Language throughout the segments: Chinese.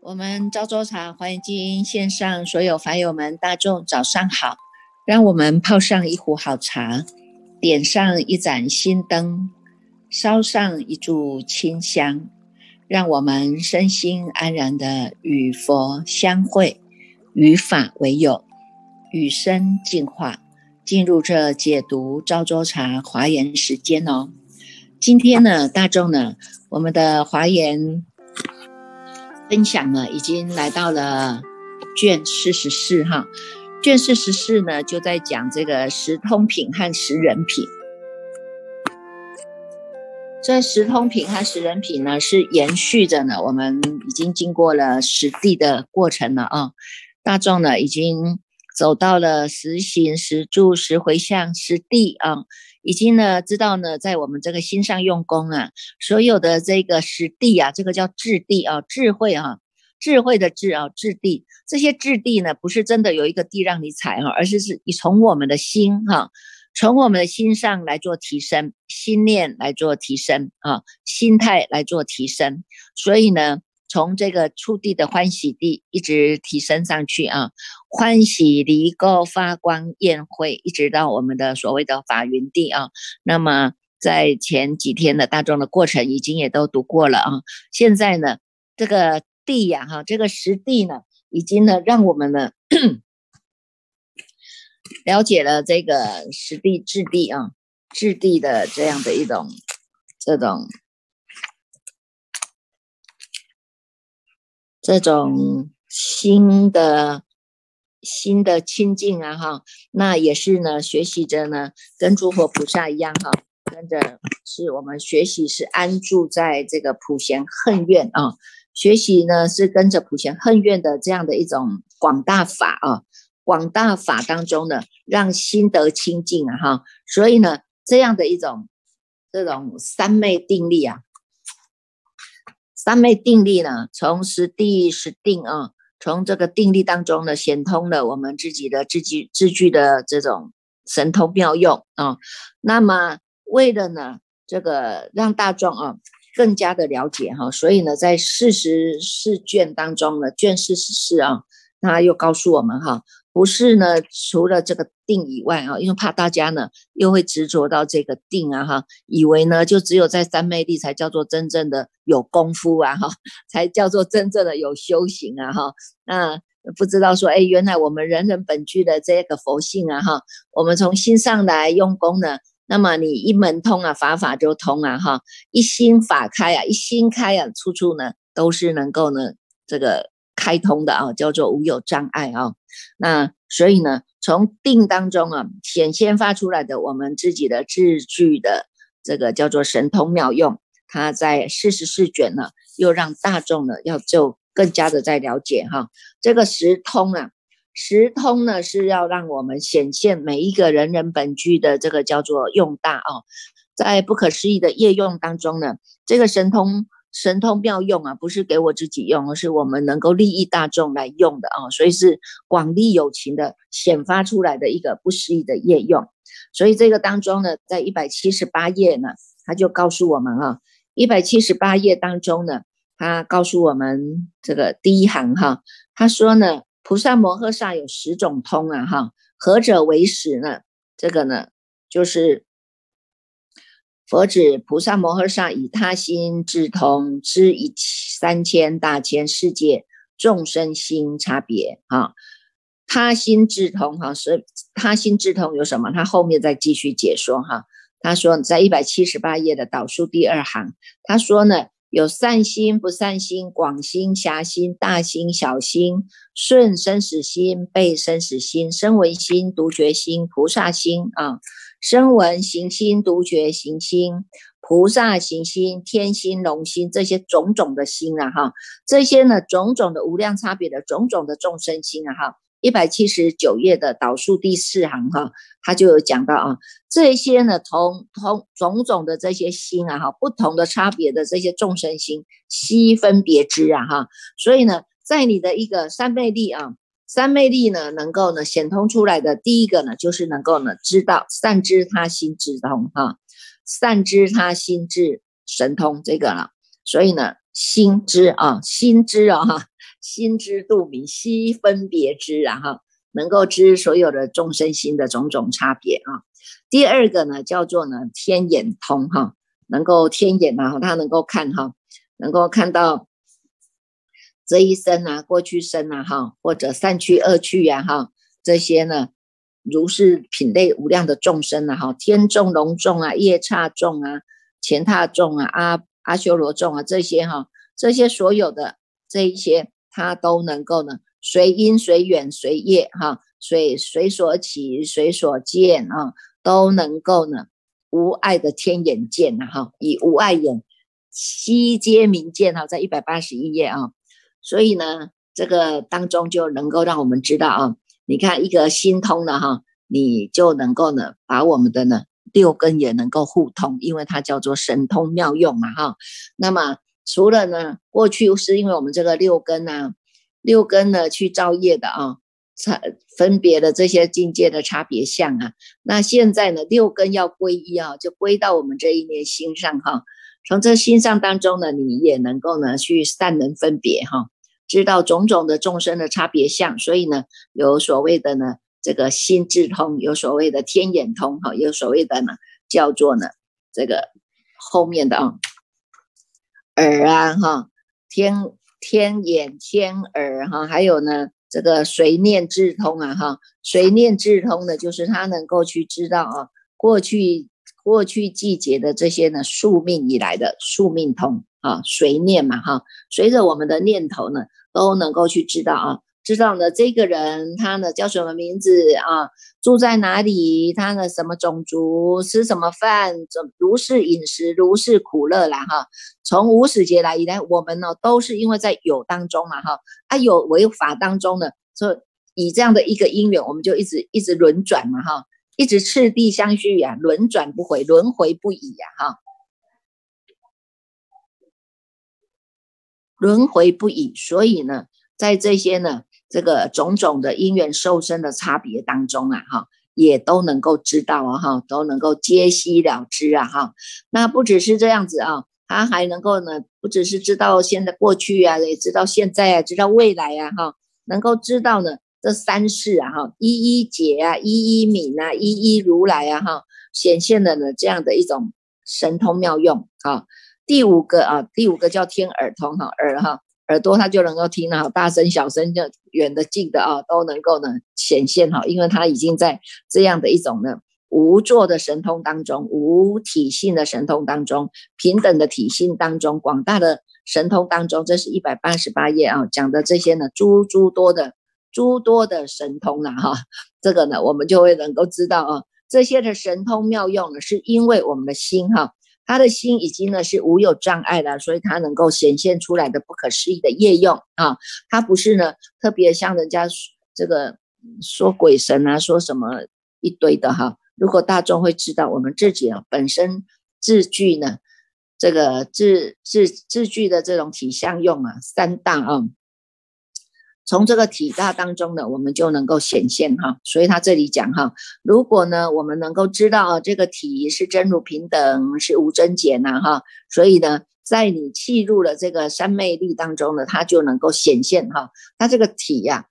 我们昭州茶欢迎金线上所有法友们大众早上好，让我们泡上一壶好茶，点上一盏心灯，烧上一炷清香，让我们身心安然的与佛相会，与法为友，与生进化，进入这解读昭州茶华严时间哦。今天呢，大众呢，我们的华严。分享呢，已经来到了卷四十四哈。卷四十四呢，就在讲这个十通品和十人品。这十通品和十人品呢，是延续着呢，我们已经经过了实地的过程了啊。大众呢，已经走到了实行、十住、十回向、实地啊。已经呢知道呢，在我们这个心上用功啊，所有的这个实地啊，这个叫智地啊，智慧啊，智慧的智啊，智地。这些智地呢，不是真的有一个地让你踩哈，而是是你从我们的心哈，从我们的心上来做提升，心念来做提升啊，心态来做提升。所以呢。从这个触地的欢喜地一直提升上去啊，欢喜离垢发光宴会，一直到我们的所谓的法云地啊。那么在前几天的大众的过程已经也都读过了啊。现在呢，这个地呀哈，这个实地呢，已经呢让我们呢了解了这个实地质地啊，质地的这样的一种这种。这种新的新的清净啊，哈，那也是呢，学习着呢，跟诸佛菩萨一样哈，跟着是我们学习是安住在这个普贤恨愿啊，学习呢是跟着普贤恨愿的这样的一种广大法啊，广大法当中呢，让心得清净啊，哈，所以呢，这样的一种这种三昧定力啊。三昧定力呢，从实地实定啊，从这个定力当中呢，显通了我们自己的字句字句的这种神通妙用啊。那么为了呢，这个让大众啊更加的了解哈，所以呢，在四十四卷当中呢，卷四十四啊，他又告诉我们哈。不是呢，除了这个定以外啊，因为怕大家呢又会执着到这个定啊哈，以为呢就只有在三昧地才叫做真正的有功夫啊哈，才叫做真正的有修行啊哈。那不知道说，哎，原来我们人人本具的这个佛性啊哈，我们从心上来用功呢，那么你一门通啊，法法就通啊哈，一心法开啊，一心开啊，处处呢都是能够呢这个开通的啊，叫做无有障碍啊。那所以呢，从定当中啊显现发出来的我们自己的字句的这个叫做神通妙用，它在四十四卷呢，又让大众呢要就更加的在了解哈，这个十通啊，十通呢是要让我们显现每一个人人本具的这个叫做用大啊，在不可思议的业用当中呢，这个神通。神通妙用啊，不是给我自己用，而是我们能够利益大众来用的啊，所以是广利有情的显发出来的一个不思议的业用。所以这个当中呢，在一百七十八页呢，他就告诉我们啊，一百七十八页当中呢，他告诉我们这个第一行哈，他说呢，菩萨摩诃萨有十种通啊哈，何者为十呢？这个呢，就是。佛指菩萨摩诃萨以他心智通，知一三千大千世界众生心差别啊。他心智通哈是他心智通有什么？他后面再继续解说哈。他说在一百七十八页的导数第二行，他说呢有善心、不善心、广心、狭心、大心、小心、顺生死心、背生死心、声闻心、独觉心、菩萨心啊。声闻行心、独觉行心、菩萨行心、天心、龙心，这些种种的心啊，哈，这些呢，种种的无量差别的种种的众生心啊，哈，一百七十九页的导数第四行哈，他就有讲到啊，这些呢，同同种种的这些心啊，哈，不同的差别的这些众生心，悉分别知啊，哈，所以呢，在你的一个三昧力啊。三昧力呢，能够呢显通出来的第一个呢，就是能够呢知道善知他心智通哈，善知他心智神通这个了。所以呢，心知啊，心知啊哈，心知肚明，悉分别知啊哈，能够知所有的众生心的种种差别啊。第二个呢，叫做呢天眼通哈，能够天眼啊，他能够看哈，能够看到。这一生啊，过去生啊，哈，或者三去二去呀，哈，这些呢，如是品类无量的众生啊，哈，天众、龙众啊，夜叉众啊，乾闼众啊，阿阿修罗众啊，这些哈，这些所有的这一些，他都能够呢，随因随缘随业哈，随随所起随所见啊，都能够呢，无碍的天眼见呐，哈，以无碍眼悉皆明见哈，在一百八十一页啊。所以呢，这个当中就能够让我们知道啊，你看一个心通了哈，你就能够呢，把我们的呢六根也能够互通，因为它叫做神通妙用嘛哈。那么除了呢，过去是因为我们这个六根呢，六根呢去造业的啊，差分别的这些境界的差别相啊，那现在呢，六根要归一啊，就归到我们这一念心上哈。从这心上当中呢，你也能够呢去善能分别哈。知道种种的众生的差别相，所以呢，有所谓的呢，这个心智通，有所谓的天眼通，哈，有所谓的呢，叫做呢，这个后面的啊，耳啊，哈，天天眼天耳哈，还有呢，这个随念智通啊，哈，随念智通呢，就是他能够去知道啊，过去过去季节的这些呢，宿命以来的宿命通。啊，随念嘛，哈，随着我们的念头呢，都能够去知道啊，知道呢，这个人他呢叫什么名字啊，住在哪里，他的什么种族，吃什么饭，怎如是饮食，如是苦乐啦，哈，从无始劫来以来，我们呢都是因为在有当中嘛，哈，啊有为法当中呢，所以以这样的一个因缘，我们就一直一直轮转嘛，哈，一直次第相续呀，轮转不回，轮回不已呀，哈。轮回不已，所以呢，在这些呢，这个种种的因缘受身的差别当中啊，哈，也都能够知道啊，哈，都能够皆悉了知啊，哈。那不只是这样子啊，他还能够呢，不只是知道现在过去啊，也知道现在啊，知道未来啊，哈，能够知道呢这三世啊，哈，一一解啊，一一泯啊，一一如来啊，哈，显现了呢这样的一种神通妙用啊。第五个啊，第五个叫天耳通哈，耳哈耳朵它就能够听到大声、小声、就远的、近的啊，都能够呢显现哈，因为它已经在这样的一种呢无作的神通当中，无体性的神通当中，平等的体性当中，广大的神通当中，这是一百八十八页啊讲的这些呢诸诸多的诸多的神通了哈，这个呢我们就会能够知道啊，这些的神通妙用呢，是因为我们的心哈。他的心已经呢是无有障碍了，所以他能够显现出来的不可思议的业用啊，他不是呢特别像人家这个说鬼神啊，说什么一堆的哈。如果大众会知道我们自己啊本身字句呢，这个字字字句的这种体相用啊，三大啊。从这个体大当中呢，我们就能够显现哈，所以他这里讲哈，如果呢，我们能够知道这个体是真如平等，是无增减呐哈，所以呢，在你契入了这个三昧力当中呢，它就能够显现哈，它这个体呀，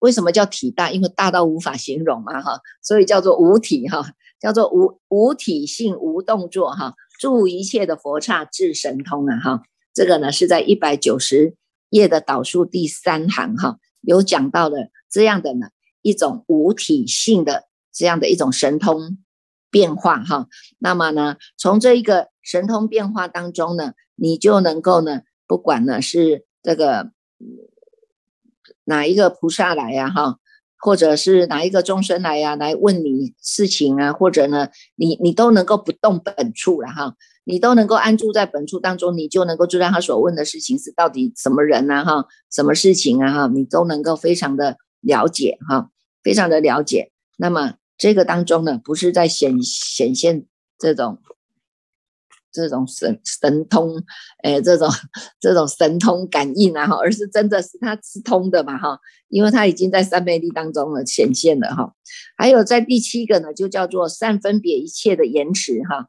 为什么叫体大？因为大到无法形容嘛哈，所以叫做无体哈，叫做无无体性无动作哈，助一切的佛刹至神通啊哈，这个呢是在一百九十。页的导数第三行哈，有讲到的这样的呢一种无体性的这样的一种神通变化哈，那么呢从这一个神通变化当中呢，你就能够呢不管呢是这个哪一个菩萨来呀哈，或者是哪一个众生来呀来问你事情啊，或者呢你你都能够不动本处了哈。你都能够安住在本处当中，你就能够知道他所问的事情是到底什么人啊？哈，什么事情啊？哈，你都能够非常的了解哈，非常的了解。那么这个当中呢，不是在显显现这种这种神神通，哎，这种这种神通感应啊哈，而是真的是他是通的嘛哈，因为他已经在三昧力当中了显现了哈。还有在第七个呢，就叫做善分别一切的延迟哈，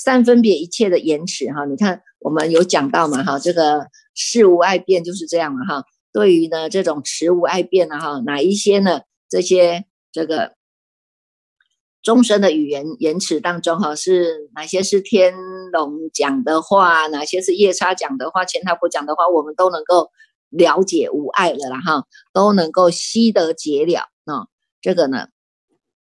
三分别一切的延迟哈。你看我们有讲到嘛哈，这个事无爱变就是这样嘛哈。对于呢这种持无爱变的哈，哪一些呢？这些这个。众生的语言言辞当中，哈，是哪些是天龙讲的话，哪些是夜叉讲的话，前他不讲的话，我们都能够了解无碍了啦，哈，都能够悉得解了啊。这个呢，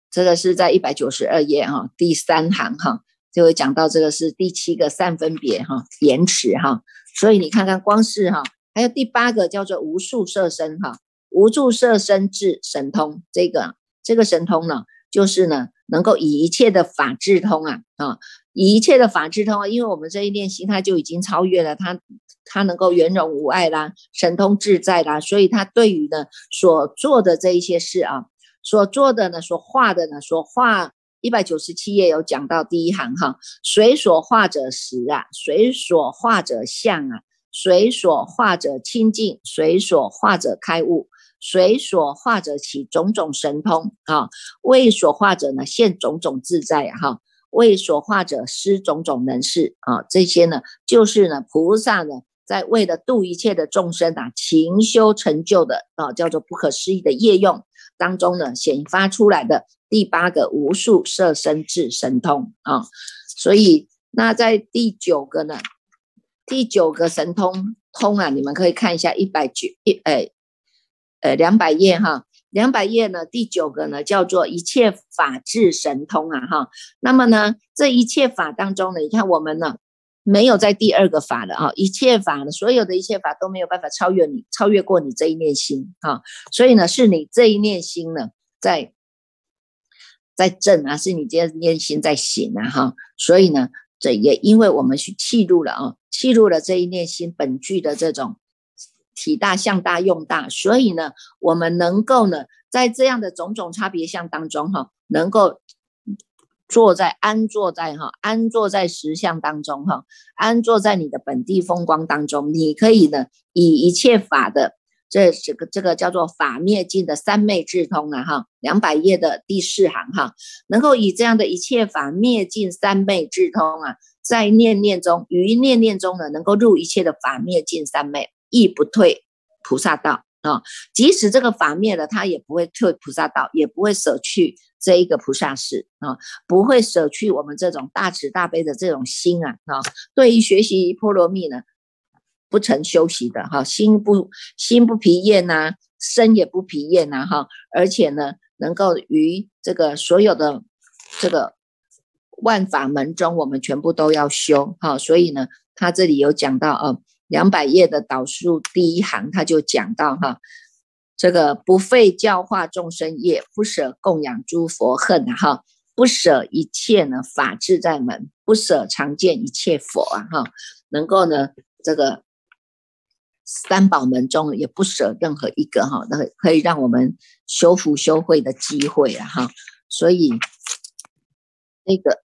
这个是在一百九十二页哈，第三行哈，就会讲到这个是第七个善分别哈，延迟哈。所以你看看，光是哈，还有第八个叫做无数色身哈，无数色身智神通，这个这个神通呢，就是呢。能够以一切的法智通啊啊，以一切的法智通啊，因为我们这一练习，它就已经超越了它，它能够圆融无碍啦，神通自在啦，所以它对于呢所做的这一些事啊，所做的呢，所画的呢，所画一百九十七页有讲到第一行哈，随所化者实啊，随所化者相啊，随所化者清净，随所化者开悟。随所化者起种种神通啊，为所化者呢现种种自在哈，为所化者施种种能事啊，这些呢就是呢菩萨呢在为了度一切的众生啊，勤修成就的啊，叫做不可思议的业用当中呢显发出来的第八个无数色身智神通啊，所以那在第九个呢，第九个神通通啊，你们可以看一下一百九一哎。呃，两百页哈，两百页呢，第九个呢叫做一切法智神通啊哈。那么呢，这一切法当中呢，你看我们呢没有在第二个法的啊，一切法呢，所有的一切法都没有办法超越你，超越过你这一念心哈。所以呢，是你这一念心呢在在正啊，是你这念心在醒啊哈。所以呢，这也因为我们去记录了啊，记录了这一念心本具的这种。体大、相大、用大，所以呢，我们能够呢，在这样的种种差别相当中，哈，能够坐在安坐在哈安坐在实相当中，哈，安坐在你的本地风光当中，你可以呢，以一切法的这这个这个叫做法灭尽的三昧智通啊，哈，两百页的第四行哈，能够以这样的一切法灭尽三昧智通啊，在念念中，于念念中呢，能够入一切的法灭尽三昧。亦不退菩萨道啊！即使这个法灭了，他也不会退菩萨道，也不会舍去这一个菩萨事啊，不会舍去我们这种大慈大悲的这种心啊啊！对于学习波罗蜜呢，不曾休息的哈，心不心不疲厌呐，身也不疲厌呐哈，而且呢，能够于这个所有的这个万法门中，我们全部都要修哈，所以呢，他这里有讲到啊。两百页的导数第一行，他就讲到哈，这个不费教化众生业，不舍供养诸佛恨哈，不舍一切呢法自在门，不舍常见一切佛啊哈，能够呢这个三宝门中也不舍任何一个哈，那可以让我们修福修慧的机会啊哈，所以那个，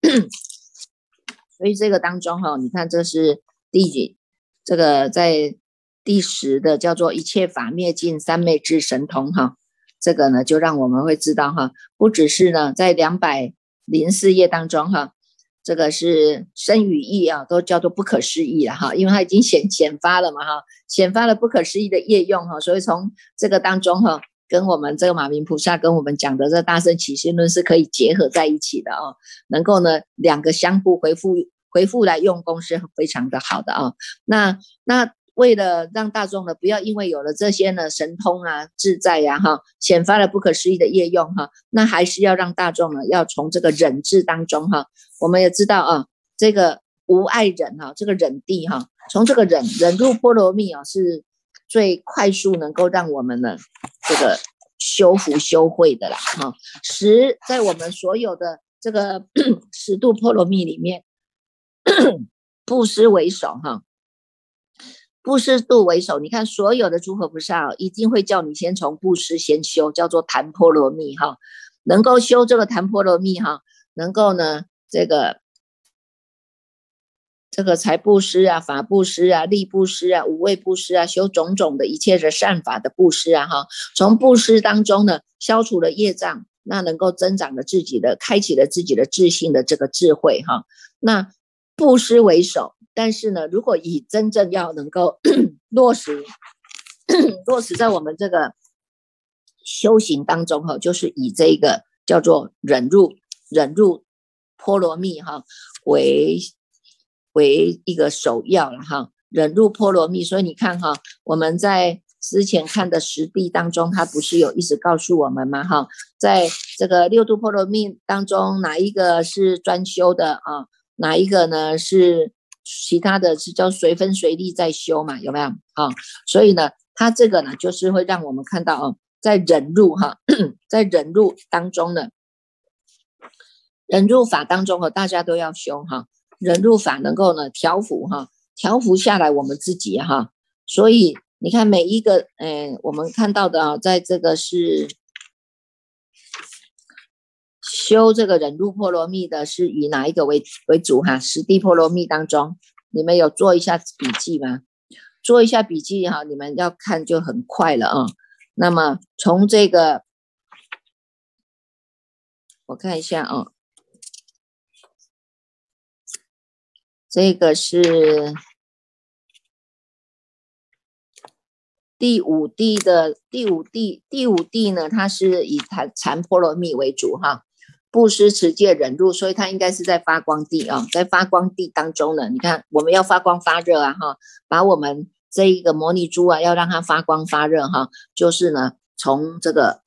所以这个当中哈，你看这是第几？这个在第十的叫做一切法灭尽三昧之神通哈，这个呢就让我们会知道哈，不只是呢在两百零四页当中哈，这个是生与意啊都叫做不可思议了哈，因为它已经显显发了嘛哈，显发了不可思议的业用哈，所以从这个当中哈，跟我们这个马明菩萨跟我们讲的这大圣起心论是可以结合在一起的哦，能够呢两个相互回复。回复来用功是非常的好的啊，那那为了让大众呢不要因为有了这些呢神通啊自在呀哈显发了不可思议的业用哈，那还是要让大众呢要从这个忍字当中哈，我们也知道啊这个无爱忍哈这个忍地哈，从这个忍忍入波罗蜜啊是最快速能够让我们呢这个修福修慧的啦哈，十在我们所有的这个 十度波罗蜜里面。布施为首，哈，布施度为首。你看，所有的诸佛菩萨一定会叫你先从布施先修，叫做檀波罗蜜，哈，能够修这个檀波罗蜜，哈，能够呢，这个这个财布施啊、法布施啊、利布施啊、无畏布施啊，修种种的一切的善法的布施啊，哈，从布施当中呢，消除了业障，那能够增长了自己的，开启了自己的自信的这个智慧哈。那布施为首，但是呢，如果以真正要能够 落实，落实在我们这个修行当中哈，就是以这个叫做忍入忍入波罗蜜哈为为一个首要了哈，忍入波罗蜜。所以你看哈，我们在之前看的实地当中，他不是有一直告诉我们吗？哈，在这个六度波罗蜜当中，哪一个是专修的啊？哪一个呢？是其他的是叫随分随力在修嘛？有没有？啊，所以呢，它这个呢，就是会让我们看到哦，在忍入哈，在忍入当中呢，忍入法当中哦，大家都要修哈，忍入法能够呢调伏哈，调伏下来我们自己哈。所以你看每一个，嗯，我们看到的啊，在这个是。修这个忍辱波罗蜜的是以哪一个为为主哈？十地波罗蜜当中，你们有做一下笔记吗？做一下笔记哈，你们要看就很快了啊。那么从这个，我看一下啊，这个是第五地的第五地，第五地呢，它是以禅禅波罗蜜为主哈。布施持戒忍辱，所以它应该是在发光地啊，在发光地当中呢。你看，我们要发光发热啊，哈，把我们这一个摩尼珠啊，要让它发光发热哈，就是呢，从这个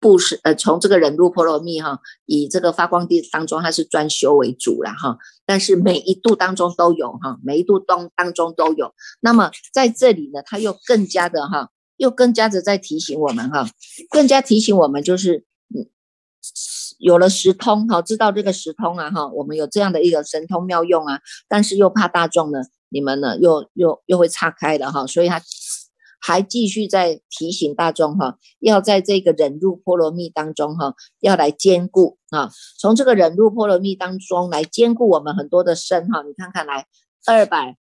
布施呃，从这个忍辱波罗蜜哈，以这个发光地当中，它是专修为主了哈。但是每一度当中都有哈，每一度当当中都有。那么在这里呢，它又更加的哈，又更加的在提醒我们哈，更加提醒我们就是。有了十通哈，知道这个十通啊哈，我们有这样的一个神通妙用啊，但是又怕大众呢，你们呢又又又会岔开的哈，所以他还继续在提醒大众哈，要在这个忍辱波罗蜜当中哈，要来兼顾啊，从这个忍辱波罗蜜当中来兼顾我们很多的身哈，你看看来二百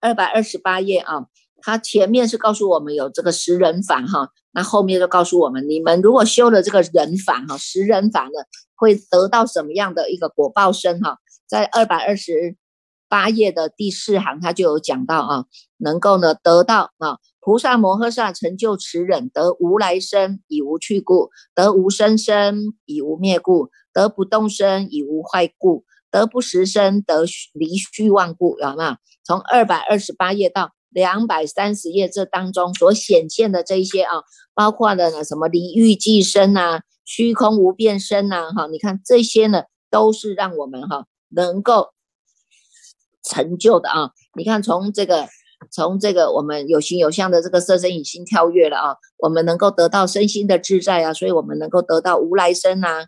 二百二十八页啊。他前面是告诉我们有这个十人法哈，那后面就告诉我们，你们如果修了这个人法哈，十人法呢，会得到什么样的一个果报身哈？在二百二十八页的第四行，他就有讲到啊，能够呢得到啊，菩萨摩诃萨成就持忍，得无来生以无去故，得无生生以无灭故，得不动生以无坏故，得不实生得离虚妄故，有没有？从二百二十八页到。两百三十页这当中所显现的这一些啊，包括了呢什么离欲即生啊，虚空无变身呐，哈，你看这些呢都是让我们哈能够成就的啊。你看从这个从这个我们有形有相的这个色身已经跳跃了啊，我们能够得到身心的自在啊，所以我们能够得到无来生呐，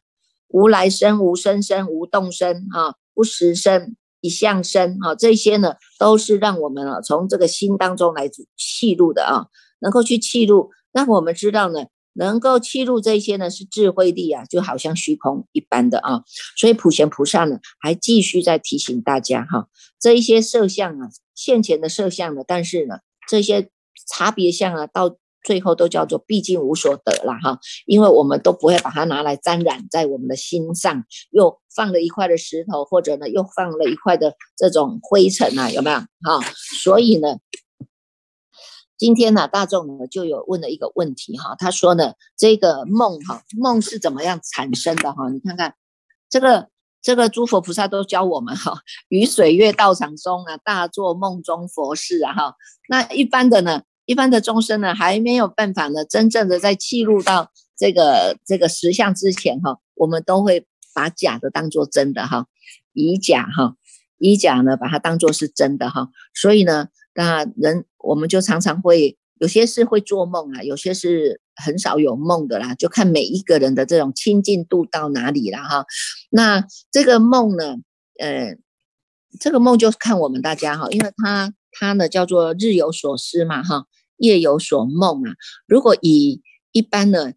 无来生无生生无动生啊，不实生。一向生哈，这些呢都是让我们啊从这个心当中来气入的啊，能够去气入。那我们知道呢，能够气入这些呢是智慧力啊，就好像虚空一般的啊。所以普贤菩萨呢还继续在提醒大家哈，这一些色相啊，现前的色相呢，但是呢这些差别相啊到。最后都叫做毕竟无所得了哈，因为我们都不会把它拿来沾染在我们的心上，又放了一块的石头，或者呢又放了一块的这种灰尘啊，有没有哈？所以呢，今天呢大众呢就有问了一个问题哈，他说呢这个梦哈梦是怎么样产生的哈？你看看这个这个诸佛菩萨都教我们哈，于水月道场中啊大做梦中佛事啊哈，那一般的呢？一般的众生呢，还没有办法呢，真正的在记录到这个这个实相之前哈，我们都会把假的当做真的哈，以假哈，以假呢把它当做是真的哈，所以呢，那人我们就常常会有些是会做梦啊，有些是很少有梦的啦，就看每一个人的这种亲近度到哪里了哈。那这个梦呢，呃，这个梦就看我们大家哈，因为它它呢叫做日有所思嘛哈。夜有所梦嘛，如果以一般的，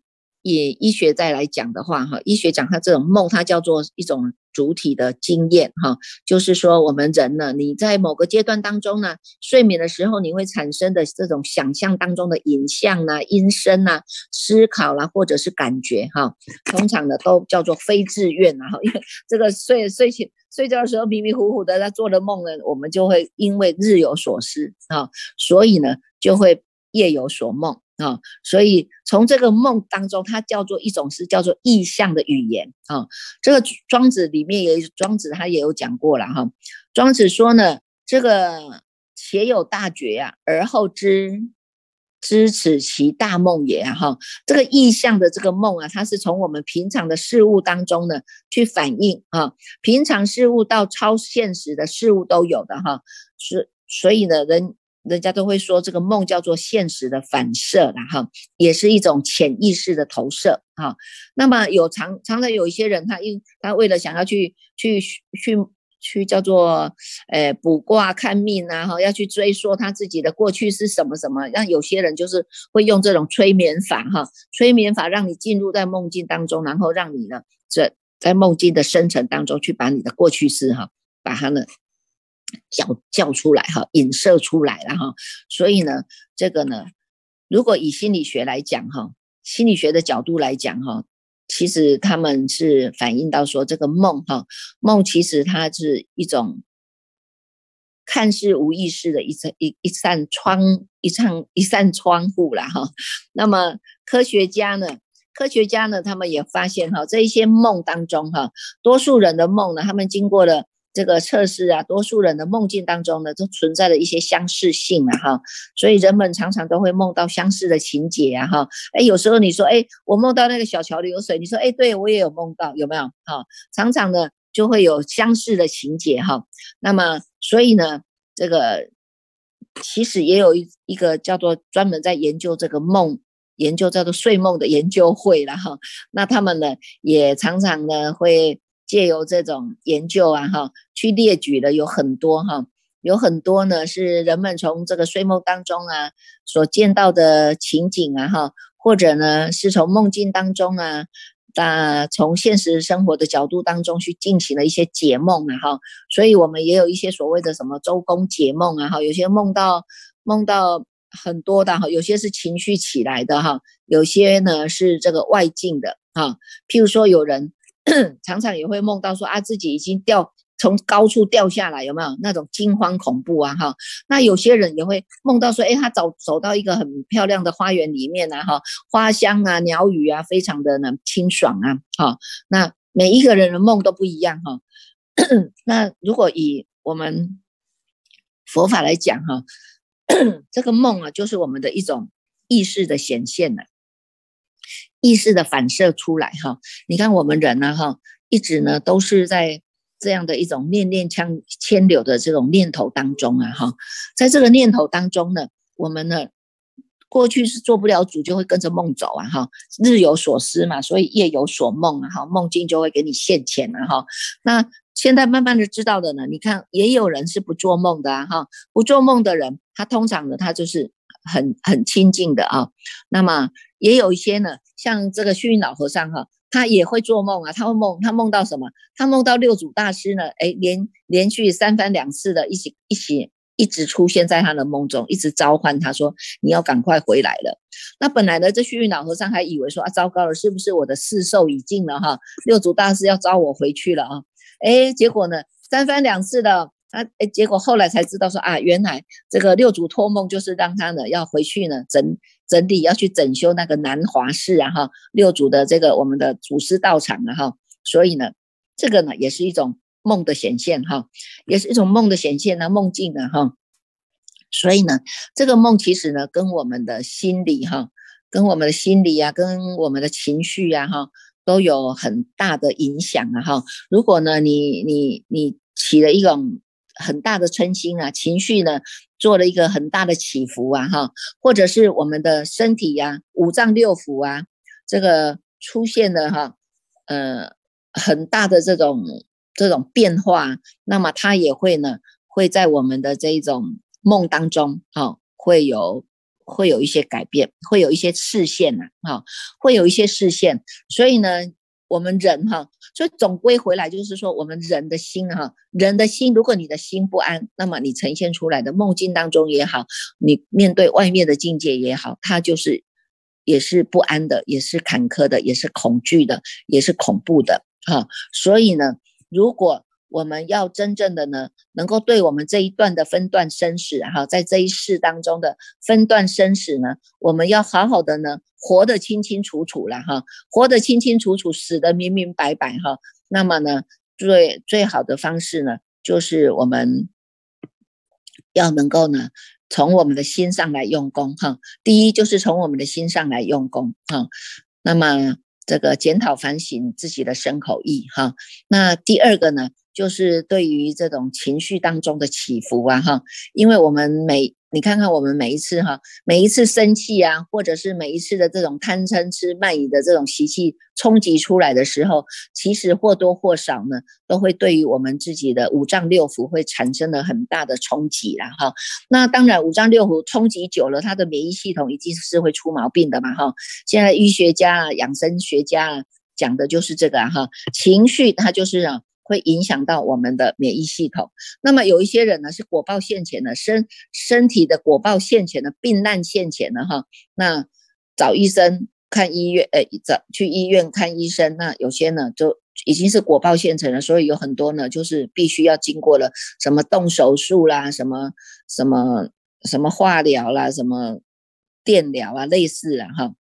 以医学再来讲的话，哈，医学讲它这种梦，它叫做一种主体的经验，哈，就是说我们人呢，你在某个阶段当中呢，睡眠的时候，你会产生的这种想象当中的影像啊、音声啊、思考啦，或者是感觉，哈，通常呢都叫做非自愿啊，因为这个睡睡醒睡觉的时候迷迷糊糊的在做的梦呢，我们就会因为日有所思啊，所以呢就会夜有所梦。啊，所以从这个梦当中，它叫做一种是叫做意象的语言啊。这个庄子里面也庄子他也有讲过了哈。庄子说呢，这个且有大觉啊，而后知知此其大梦也哈。这个意象的这个梦啊，它是从我们平常的事物当中呢去反映啊，平常事物到超现实的事物都有的哈。是所以呢，人。人家都会说这个梦叫做现实的反射了哈，也是一种潜意识的投射哈。那么有常常常有一些人，他因他为了想要去去去去叫做呃卜卦看命啊哈，要去追溯他自己的过去是什么什么。让有些人就是会用这种催眠法哈，催眠法让你进入在梦境当中，然后让你呢这在梦境的深层当中去把你的过去式哈，把它呢。叫叫出来哈，影射出来了哈，所以呢，这个呢，如果以心理学来讲哈，心理学的角度来讲哈，其实他们是反映到说，这个梦哈，梦其实它是一种看似无意识的一扇一一扇窗一扇一扇窗户了哈。那么科学家呢，科学家呢，他们也发现哈，这一些梦当中哈，多数人的梦呢，他们经过了。这个测试啊，多数人的梦境当中呢，都存在了一些相似性啊，哈，所以人们常常都会梦到相似的情节啊，哈，哎，有时候你说，哎，我梦到那个小桥流水，你说，哎，对我也有梦到，有没有？哈，常常呢就会有相似的情节哈。那么，所以呢，这个其实也有一一个叫做专门在研究这个梦，研究叫做睡梦的研究会了哈。那他们呢，也常常呢会。借由这种研究啊，哈，去列举的有很多哈，有很多呢是人们从这个睡梦当中啊所见到的情景啊，哈，或者呢是从梦境当中啊，那从现实生活的角度当中去进行了一些解梦啊，哈，所以我们也有一些所谓的什么周公解梦啊，哈，有些梦到梦到很多的哈，有些是情绪起来的哈，有些呢是这个外境的哈，譬如说有人。常常也会梦到说啊，自己已经掉从高处掉下来，有没有那种惊慌恐怖啊？哈，那有些人也会梦到说，哎，他走走到一个很漂亮的花园里面啊，哈，花香啊，鸟语啊，非常的呢清爽啊，哈。那每一个人的梦都不一样哈。那如果以我们佛法来讲哈，这个梦啊，就是我们的一种意识的显现呢。意识的反射出来哈，你看我们人呢哈，一直呢都是在这样的一种念念牵牵流的这种念头当中啊哈，在这个念头当中呢，我们呢过去是做不了主，就会跟着梦走啊哈，日有所思嘛，所以夜有所梦啊哈，梦境就会给你现前了哈。那现在慢慢的知道的呢，你看也有人是不做梦的啊哈，不做梦的人，他通常呢他就是很很亲近的啊，那么也有一些呢。像这个虚云老和尚哈，他也会做梦啊，他会梦，他梦到什么？他梦到六祖大师呢？哎，连连续三番两次的一起一起一直出现在他的梦中，一直召唤他说：“你要赶快回来了。”那本来呢，这虚云老和尚还以为说啊，糟糕了，是不是我的世寿已尽了哈？六祖大师要招我回去了啊？哎，结果呢，三番两次的。啊，哎，结果后来才知道说啊，原来这个六祖托梦就是让他呢要回去呢整整理，要去整修那个南华寺啊哈，六祖的这个我们的祖师道场啊哈，所以呢，这个呢也是一种梦的显现哈，也是一种梦的显现呢，梦境的哈，所以呢，这个梦其实呢跟我们的心理哈，跟我们的心理啊，跟我们的情绪呀哈，都有很大的影响啊哈。如果呢你你你起了一种很大的嗔心啊，情绪呢做了一个很大的起伏啊，哈，或者是我们的身体呀，五脏六腑啊，这个出现了哈，呃，很大的这种这种变化，那么它也会呢，会在我们的这一种梦当中，哈，会有会有一些改变，会有一些视线呐，哈，会有一些视线。所以呢，我们人哈，所以总归回来就是说，我们人的心哈，人的心，如果你的心不安，那么你呈现出来的梦境当中也好，你面对外面的境界也好，它就是也是不安的，也是坎坷的，也是恐惧的，也是恐怖的，哈。所以呢，如果我们要真正的呢，能够对我们这一段的分段生死哈，在这一世当中的分段生死呢，我们要好好的呢，活得清清楚楚了哈，活得清清楚楚，死得明明白白哈。那么呢，最最好的方式呢，就是我们要能够呢，从我们的心上来用功哈。第一就是从我们的心上来用功哈。那么这个检讨反省自己的身口意哈。那第二个呢？就是对于这种情绪当中的起伏啊，哈，因为我们每你看看我们每一次哈，每一次生气啊，或者是每一次的这种贪嗔痴慢疑的这种习气冲击出来的时候，其实或多或少呢，都会对于我们自己的五脏六腑会产生了很大的冲击啦，哈。那当然五脏六腑冲击久了，它的免疫系统一定是会出毛病的嘛，哈。现在医学家啊、养生学家啊讲的就是这个哈，情绪它就是啊。会影响到我们的免疫系统。那么有一些人呢是果报现前的身身体的果报现前的病难现前的哈，那找医生看医院，呃，找去医院看医生。那有些呢就已经是果报现成了，所以有很多呢就是必须要经过了什么动手术啦，什么什么什么化疗啦，什么电疗啊，类似的哈。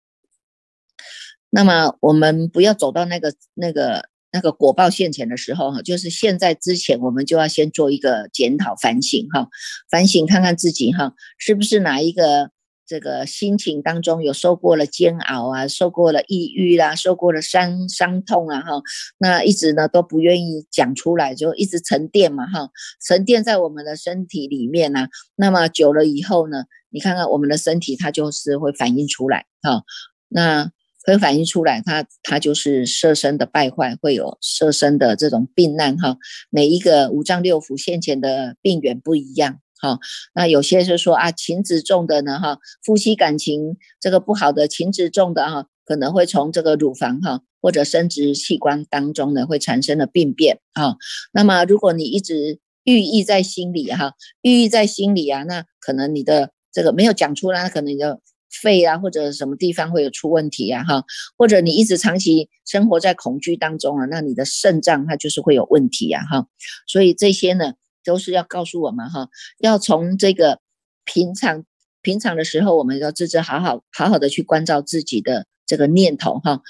那么我们不要走到那个那个。那个果报现前的时候哈，就是现在之前，我们就要先做一个检讨反省哈，反省看看自己哈，是不是哪一个这个心情当中有受过了煎熬啊，受过了抑郁啦，受过了伤伤痛啊哈，那一直呢都不愿意讲出来，就一直沉淀嘛哈，沉淀在我们的身体里面呢，那么久了以后呢，你看看我们的身体它就是会反映出来哈，那。会反映出来，它它就是色身的败坏，会有色身的这种病难哈。每一个五脏六腑现前的病源不一样哈。那有些是说啊，情质重的呢哈，夫妻感情这个不好的情质重的哈，可能会从这个乳房哈或者生殖器官当中呢会产生了病变啊。那么如果你一直寓意在心里哈，寓意在心里啊，那可能你的这个没有讲出来，可能就。肺啊，或者什么地方会有出问题啊？哈，或者你一直长期生活在恐惧当中啊，那你的肾脏它就是会有问题啊，哈。所以这些呢，都是要告诉我们哈，要从这个平常平常的时候，我们要自知好好好好的去关照自己的这个念头哈。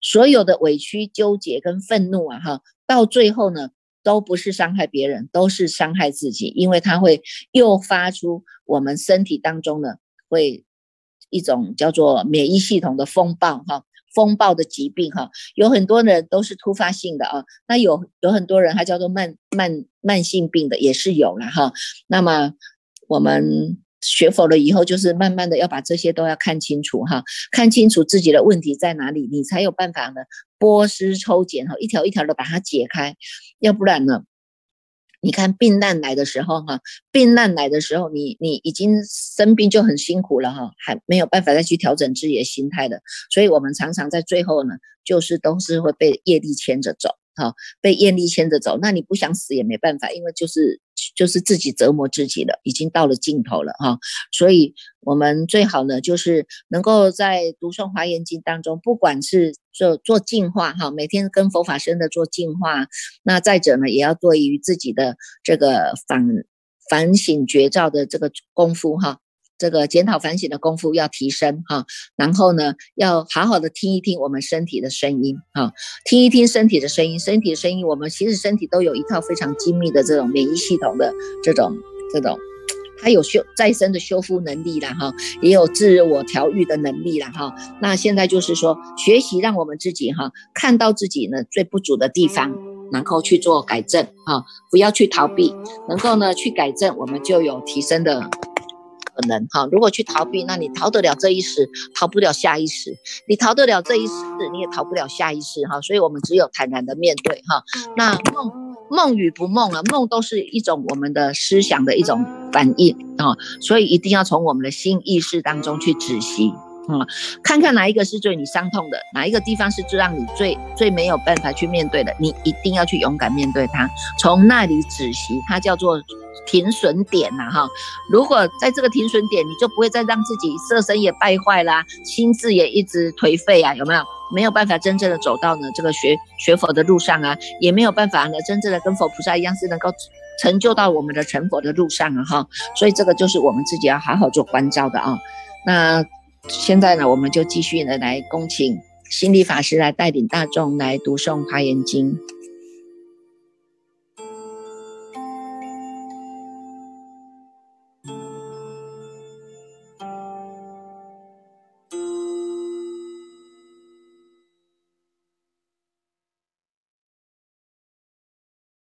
所有的委屈、纠结跟愤怒啊，哈，到最后呢，都不是伤害别人，都是伤害自己，因为它会诱发出我们身体当中呢会。一种叫做免疫系统的风暴哈，风暴的疾病哈，有很多人都是突发性的啊，那有有很多人还叫做慢慢慢性病的也是有了哈。那么我们学佛了以后，就是慢慢的要把这些都要看清楚哈，看清楚自己的问题在哪里，你才有办法呢剥丝抽茧哈，一条一条的把它解开，要不然呢？你看病难来的时候，哈，病难来的时候，你你已经生病就很辛苦了，哈，还没有办法再去调整自己的心态的，所以我们常常在最后呢，就是都是会被业力牵着走。好，被业力牵着走，那你不想死也没办法，因为就是就是自己折磨自己了，已经到了尽头了哈。所以，我们最好呢，就是能够在读诵华严经当中，不管是做做净化哈，每天跟佛法生的做净化，那再者呢，也要对于自己的这个反反省觉照的这个功夫哈。这个检讨反省的功夫要提升哈，然后呢，要好好的听一听我们身体的声音哈，听一听身体的声音，身体的声音，我们其实身体都有一套非常精密的这种免疫系统的这种这种，它有修再生的修复能力啦哈，也有自我调愈的能力啦哈。那现在就是说，学习让我们自己哈看到自己呢最不足的地方，然后去做改正哈，不要去逃避，能够呢去改正，我们就有提升的。可能哈，如果去逃避，那你逃得了这一时，逃不了下一时。你逃得了这一时，你也逃不了下一世哈。所以，我们只有坦然的面对哈。那梦梦与不梦啊，梦都是一种我们的思想的一种反应啊，所以一定要从我们的心意识当中去止息。嗯，看看哪一个是最你伤痛的，哪一个地方是最让你最最没有办法去面对的，你一定要去勇敢面对它，从那里止息，它叫做停损点呐哈。如果在这个停损点，你就不会再让自己色身也败坏啦，心智也一直颓废啊，有没有？没有办法真正的走到呢这个学学佛的路上啊，也没有办法呢真正的跟佛菩萨一样是能够成就到我们的成佛的路上啊哈。所以这个就是我们自己要好好做关照的啊，那。现在呢，我们就继续呢来恭请心理法师来带领大众来读诵《华严经》。